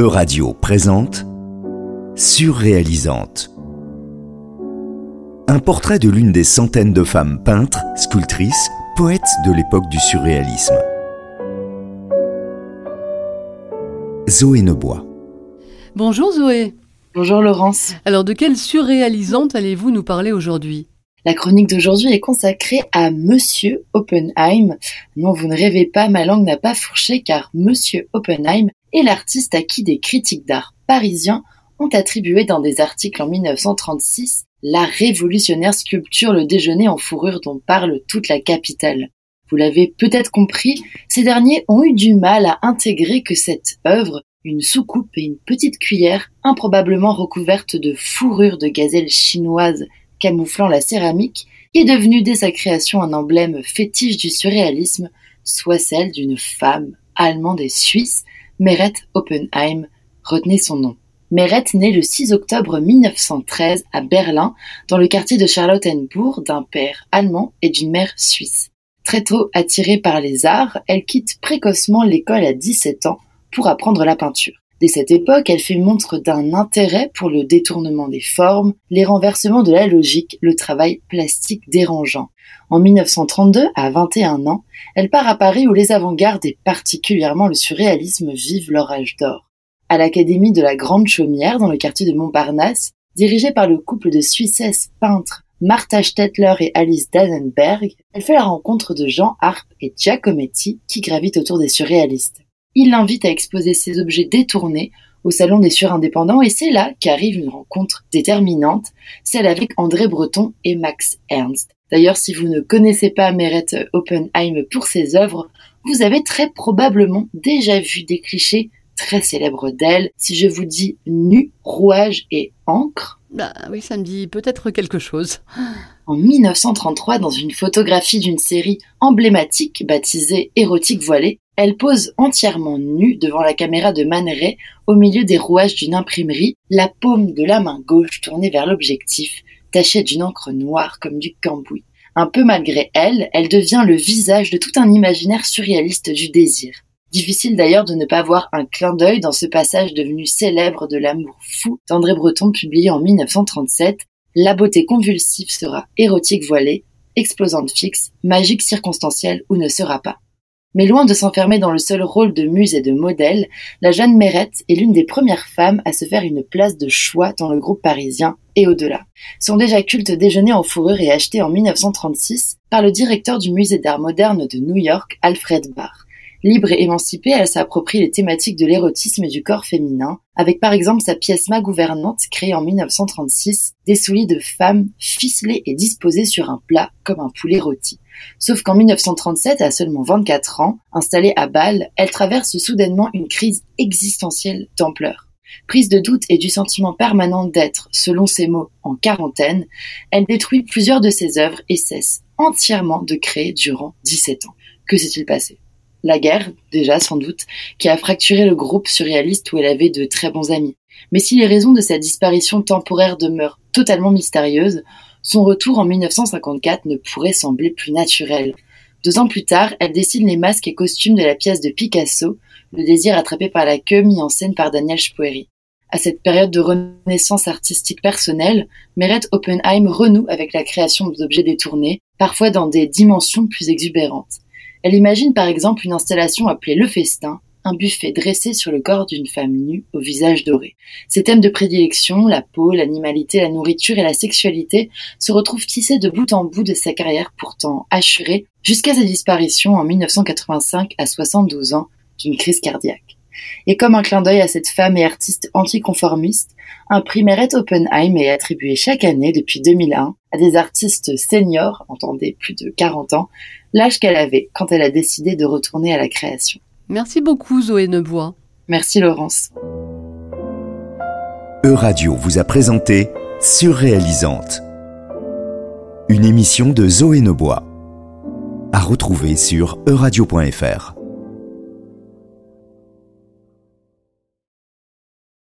E-Radio présente Surréalisante. Un portrait de l'une des centaines de femmes peintres, sculptrices, poètes de l'époque du surréalisme. Zoé Nebois. Bonjour Zoé. Bonjour Laurence. Alors de quelle surréalisante allez-vous nous parler aujourd'hui? La chronique d'aujourd'hui est consacrée à Monsieur Oppenheim. Non, vous ne rêvez pas, ma langue n'a pas fourché car Monsieur Oppenheim est l'artiste à qui des critiques d'art parisiens ont attribué dans des articles en 1936 la révolutionnaire sculpture Le déjeuner en fourrure dont parle toute la capitale. Vous l'avez peut-être compris, ces derniers ont eu du mal à intégrer que cette œuvre, une soucoupe et une petite cuillère improbablement recouverte de fourrure de gazelle chinoise camouflant la céramique, est devenue dès sa création un emblème fétiche du surréalisme, soit celle d'une femme allemande et suisse, Meret Oppenheim, retenez son nom. Meret naît le 6 octobre 1913 à Berlin, dans le quartier de Charlottenburg, d'un père allemand et d'une mère suisse. Très tôt attirée par les arts, elle quitte précocement l'école à 17 ans pour apprendre la peinture. Dès cette époque, elle fait montre d'un intérêt pour le détournement des formes, les renversements de la logique, le travail plastique dérangeant. En 1932, à 21 ans, elle part à Paris où les avant-gardes et particulièrement le surréalisme vivent leur âge d'or à l'Académie de la Grande Chaumière dans le quartier de Montparnasse, dirigée par le couple de Suissesses peintres Martha Stettler et Alice Dannenberg, elle fait la rencontre de Jean Arp et Giacometti qui gravitent autour des surréalistes. Il l'invite à exposer ses objets détournés au Salon des Surindépendants et c'est là qu'arrive une rencontre déterminante, celle avec André Breton et Max Ernst. D'ailleurs, si vous ne connaissez pas Meret Oppenheim pour ses œuvres, vous avez très probablement déjà vu des clichés très célèbre d'elle. Si je vous dis nu, rouage et encre. Bah oui, ça me dit peut-être quelque chose. En 1933, dans une photographie d'une série emblématique baptisée Érotique voilée, elle pose entièrement nue devant la caméra de Man au milieu des rouages d'une imprimerie, la paume de la main gauche tournée vers l'objectif, tachée d'une encre noire comme du cambouis. Un peu malgré elle, elle devient le visage de tout un imaginaire surréaliste du désir. Difficile d'ailleurs de ne pas voir un clin d'œil dans ce passage devenu célèbre de l'amour fou d'André Breton publié en 1937. La beauté convulsive sera érotique voilée, explosante fixe, magique circonstancielle ou ne sera pas. Mais loin de s'enfermer dans le seul rôle de muse et de modèle, la jeune Mérette est l'une des premières femmes à se faire une place de choix dans le groupe parisien et au-delà. Son déjà culte déjeuner en fourrure est acheté en 1936 par le directeur du musée d'art moderne de New York, Alfred Barr. Libre et émancipée, elle s'approprie les thématiques de l'érotisme et du corps féminin, avec par exemple sa pièce Ma gouvernante créée en 1936, des souliers de femmes ficelés et disposés sur un plat comme un poulet rôti. Sauf qu'en 1937, à seulement 24 ans, installée à Bâle, elle traverse soudainement une crise existentielle d'ampleur. Prise de doute et du sentiment permanent d'être, selon ses mots, en quarantaine, elle détruit plusieurs de ses œuvres et cesse entièrement de créer durant 17 ans. Que s'est-il passé? La guerre, déjà sans doute, qui a fracturé le groupe surréaliste où elle avait de très bons amis. Mais si les raisons de sa disparition temporaire demeurent totalement mystérieuses, son retour en 1954 ne pourrait sembler plus naturel. Deux ans plus tard, elle dessine les masques et costumes de la pièce de Picasso, Le désir attrapé par la queue, mis en scène par Daniel Spoeri. À cette période de renaissance artistique personnelle, Meret Oppenheim renoue avec la création d'objets détournés, parfois dans des dimensions plus exubérantes. Elle imagine par exemple une installation appelée Le Festin, buffet dressé sur le corps d'une femme nue au visage doré. Ses thèmes de prédilection, la peau, l'animalité, la nourriture et la sexualité, se retrouvent tissés de bout en bout de sa carrière pourtant assurée jusqu'à sa disparition en 1985 à 72 ans d'une crise cardiaque. Et comme un clin d'œil à cette femme et artiste anticonformiste, un prix Meret Oppenheim est attribué chaque année depuis 2001 à des artistes seniors, entendez plus de 40 ans, l'âge qu'elle avait quand elle a décidé de retourner à la création. Merci beaucoup Zoé Nebois. Merci Laurence. E-Radio vous a présenté Surréalisante. Une émission de Zoé Nebois. À retrouver sur euradio.fr.